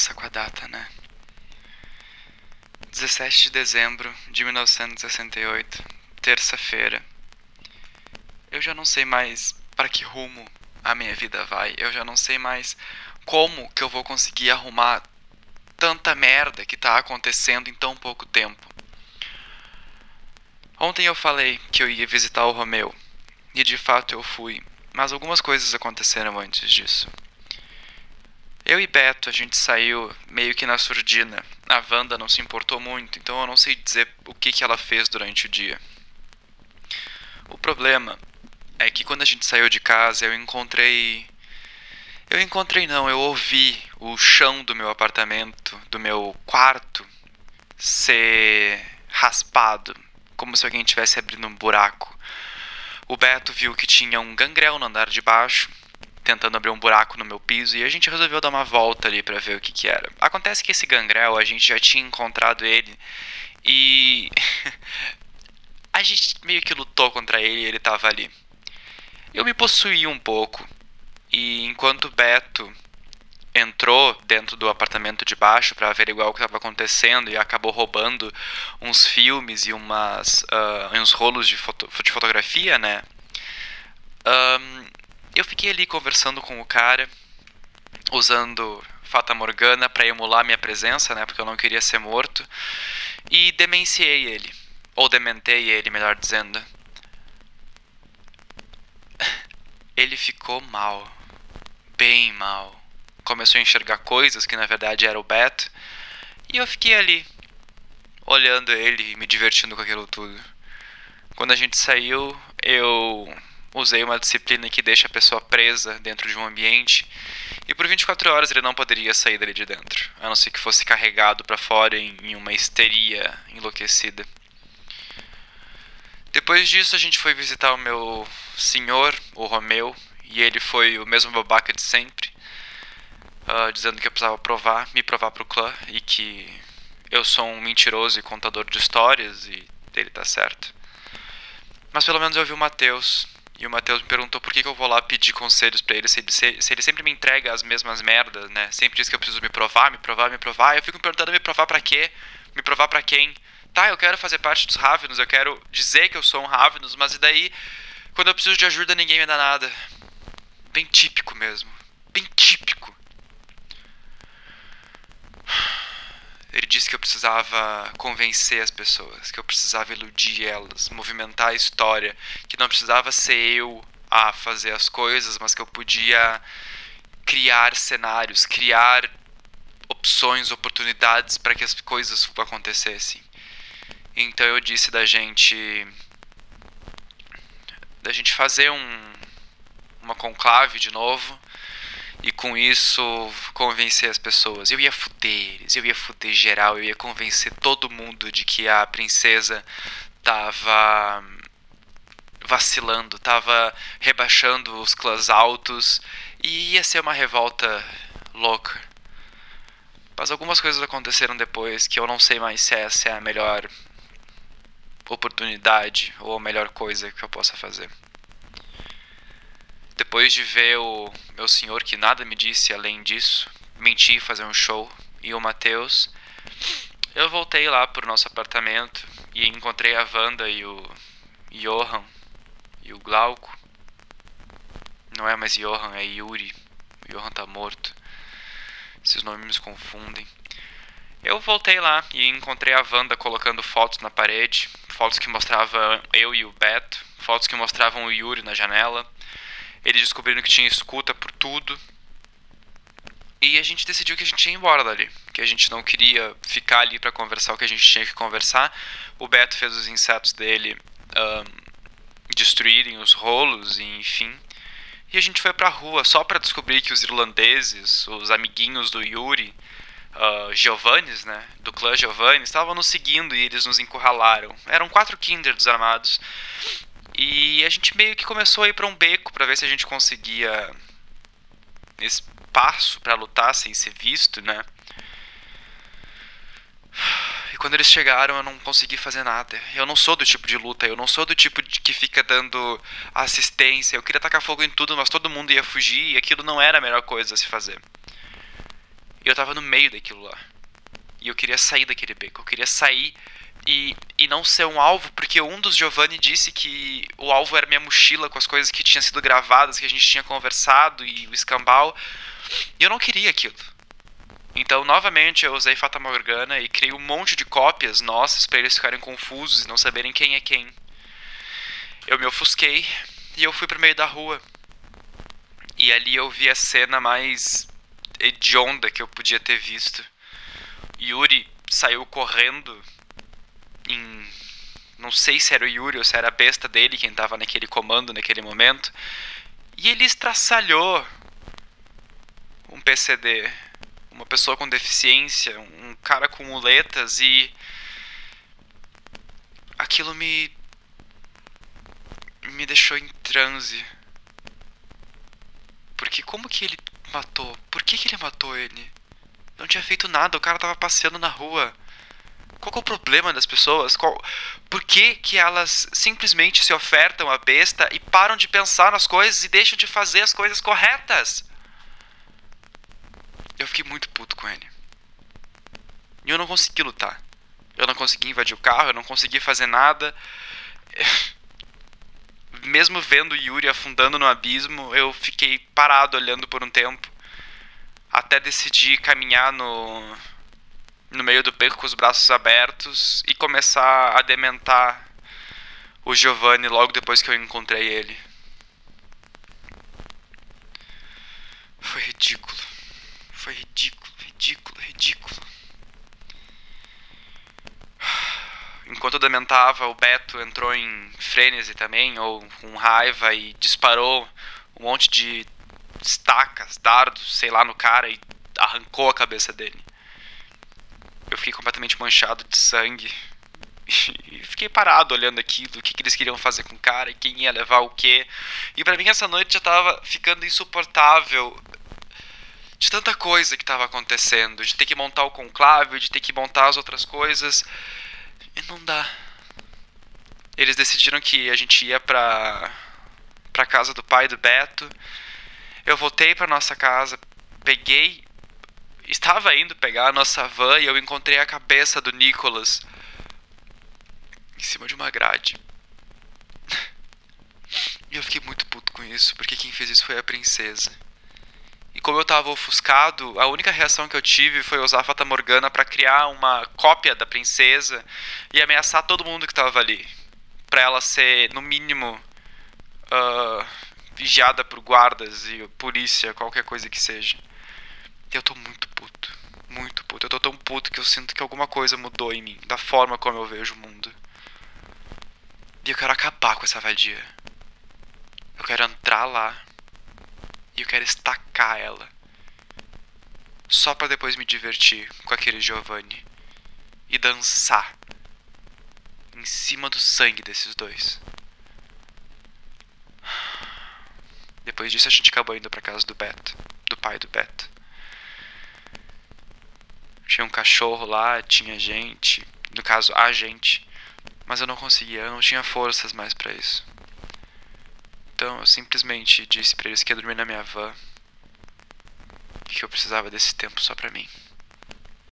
começar com a data, né? 17 de dezembro de 1968, terça-feira. Eu já não sei mais para que rumo a minha vida vai. Eu já não sei mais como que eu vou conseguir arrumar tanta merda que tá acontecendo em tão pouco tempo. Ontem eu falei que eu ia visitar o Romeu, e de fato eu fui, mas algumas coisas aconteceram antes disso. Eu e Beto, a gente saiu meio que na surdina. A Wanda não se importou muito, então eu não sei dizer o que, que ela fez durante o dia. O problema é que quando a gente saiu de casa, eu encontrei. Eu encontrei não, eu ouvi o chão do meu apartamento, do meu quarto, ser raspado, como se alguém estivesse abrindo um buraco. O Beto viu que tinha um gangrel no andar de baixo, tentando abrir um buraco no meu piso e a gente resolveu dar uma volta ali para ver o que que era. Acontece que esse gangrel a gente já tinha encontrado ele e a gente meio que lutou contra ele e ele tava ali. Eu me possuí um pouco e enquanto Beto entrou dentro do apartamento de baixo para averiguar o que estava acontecendo e acabou roubando uns filmes e umas uh, uns rolos de, foto de fotografia, né? Um, eu fiquei ali conversando com o cara, usando Fata Morgana para emular minha presença, né? Porque eu não queria ser morto. E demenciei ele. Ou dementei ele, melhor dizendo. Ele ficou mal. Bem mal. Começou a enxergar coisas que na verdade era o Beto. E eu fiquei ali, olhando ele e me divertindo com aquilo tudo. Quando a gente saiu, eu usei uma disciplina que deixa a pessoa presa dentro de um ambiente e por 24 horas ele não poderia sair dali de dentro, a não ser que fosse carregado para fora em, uma histeria enlouquecida. Depois disso a gente foi visitar o meu senhor, o Romeu, e ele foi o mesmo babaca de sempre, uh, dizendo que eu precisava provar, me provar pro clã e que eu sou um mentiroso e contador de histórias e ele tá certo. Mas pelo menos eu vi o Matheus, e o Matheus me perguntou por que, que eu vou lá pedir conselhos para ele, se, se, se, ele sempre me entrega as mesmas merdas, né? Sempre diz que eu preciso me provar, me provar, me provar. Eu fico me perguntando me provar para quê? Me provar para quem? Tá, eu quero fazer parte dos Ravenos, eu quero dizer que eu sou um Ravenos, mas e daí, quando eu preciso de ajuda, ninguém me dá nada. Bem típico mesmo. Bem típico. Ele disse que eu precisava convencer as pessoas, que eu precisava iludir elas, movimentar a história, que não precisava ser eu a fazer as coisas, mas que eu podia criar cenários, criar opções, oportunidades para que as coisas acontecessem. Então eu disse da gente da gente fazer um uma conclave de novo e com isso convencer as pessoas. Eu ia fuder eles, eu ia fuder geral, eu ia convencer todo mundo de que a princesa tava vacilando, tava rebaixando os clãs altos e ia ser uma revolta louca. Mas algumas coisas aconteceram depois que eu não sei mais se essa é a melhor oportunidade ou a melhor coisa que eu possa fazer. Depois de ver o meu senhor que nada me disse além disso, mentir, fazer um show, e o Matheus, eu voltei lá pro nosso apartamento e encontrei a Wanda e o Johan e o Glauco. Não é mais Johan, é Yuri. O Johan tá morto. Esses nomes me confundem. Eu voltei lá e encontrei a Wanda colocando fotos na parede, fotos que mostravam eu e o Beto, fotos que mostravam o Yuri na janela, eles descobriram que tinha escuta por tudo. E a gente decidiu que a gente ia embora dali. Que a gente não queria ficar ali para conversar o que a gente tinha que conversar. O Beto fez os insetos dele um, destruírem os rolos, e enfim. E a gente foi pra rua só para descobrir que os irlandeses, os amiguinhos do Yuri, uh, Giovannis, né, do clã Giovanni, estavam nos seguindo e eles nos encurralaram. Eram quatro Kinder desarmados. E a gente meio que começou a ir para um beco para ver se a gente conseguia espaço para lutar sem ser visto, né? E quando eles chegaram, eu não consegui fazer nada. Eu não sou do tipo de luta, eu não sou do tipo de que fica dando assistência. Eu queria tacar fogo em tudo, mas todo mundo ia fugir e aquilo não era a melhor coisa a se fazer. eu tava no meio daquilo lá. E eu queria sair daquele beco. Eu queria sair e, e não ser um alvo, porque um dos Giovanni disse que o alvo era minha mochila com as coisas que tinham sido gravadas, que a gente tinha conversado e o escambau. E eu não queria aquilo. Então, novamente, eu usei Fata Morgana e criei um monte de cópias nossas para eles ficarem confusos e não saberem quem é quem. Eu me ofusquei e eu fui pro meio da rua. E ali eu vi a cena mais hedionda que eu podia ter visto. Yuri saiu correndo em. Não sei se era o Yuri ou se era a besta dele quem estava naquele comando naquele momento. E ele estraçalhou um PCD, uma pessoa com deficiência, um cara com muletas e. Aquilo me. me deixou em transe. Porque como que ele matou? Por que, que ele matou ele? Não tinha feito nada, o cara tava passeando na rua. Qual é o problema das pessoas? Qual... Por que, que elas simplesmente se ofertam à besta e param de pensar nas coisas e deixam de fazer as coisas corretas? Eu fiquei muito puto com ele. E eu não consegui lutar. Eu não consegui invadir o carro, eu não consegui fazer nada. Mesmo vendo Yuri afundando no abismo, eu fiquei parado olhando por um tempo. Até decidir caminhar no, no meio do beco com os braços abertos e começar a dementar o Giovanni logo depois que eu encontrei ele. Foi ridículo. Foi ridículo, ridículo, ridículo. Enquanto eu dementava, o Beto entrou em frenesi também, ou com raiva, e disparou um monte de estacas, dardos, sei lá, no cara e arrancou a cabeça dele eu fiquei completamente manchado de sangue. E fiquei parado olhando aquilo, o que, que eles queriam fazer com o cara, quem ia levar o quê. E para mim essa noite já tava ficando insuportável de tanta coisa que tava acontecendo, de ter que montar o conclave, de ter que montar as outras coisas. E não dá. Eles decidiram que a gente ia pra, pra casa do pai do Beto. Eu voltei pra nossa casa, peguei estava indo pegar a nossa van e eu encontrei a cabeça do Nicholas em cima de uma grade. E eu fiquei muito puto com isso, porque quem fez isso foi a princesa. E como eu tava ofuscado, a única reação que eu tive foi usar a Fata Morgana para criar uma cópia da princesa e ameaçar todo mundo que tava ali. Pra ela ser, no mínimo, uh, vigiada por guardas e polícia, qualquer coisa que seja. Eu tô muito puto. Muito puto. Eu tô tão puto que eu sinto que alguma coisa mudou em mim. Da forma como eu vejo o mundo. E eu quero acabar com essa vadia. Eu quero entrar lá. E eu quero estacar ela. Só para depois me divertir com aquele Giovanni. E dançar. Em cima do sangue desses dois. Depois disso a gente acabou indo pra casa do Beto. Do pai do Beto. Tinha um cachorro lá, tinha gente, no caso, a gente. Mas eu não conseguia, eu não tinha forças mais para isso. Então eu simplesmente disse para eles que ia dormir na minha van e que eu precisava desse tempo só pra mim.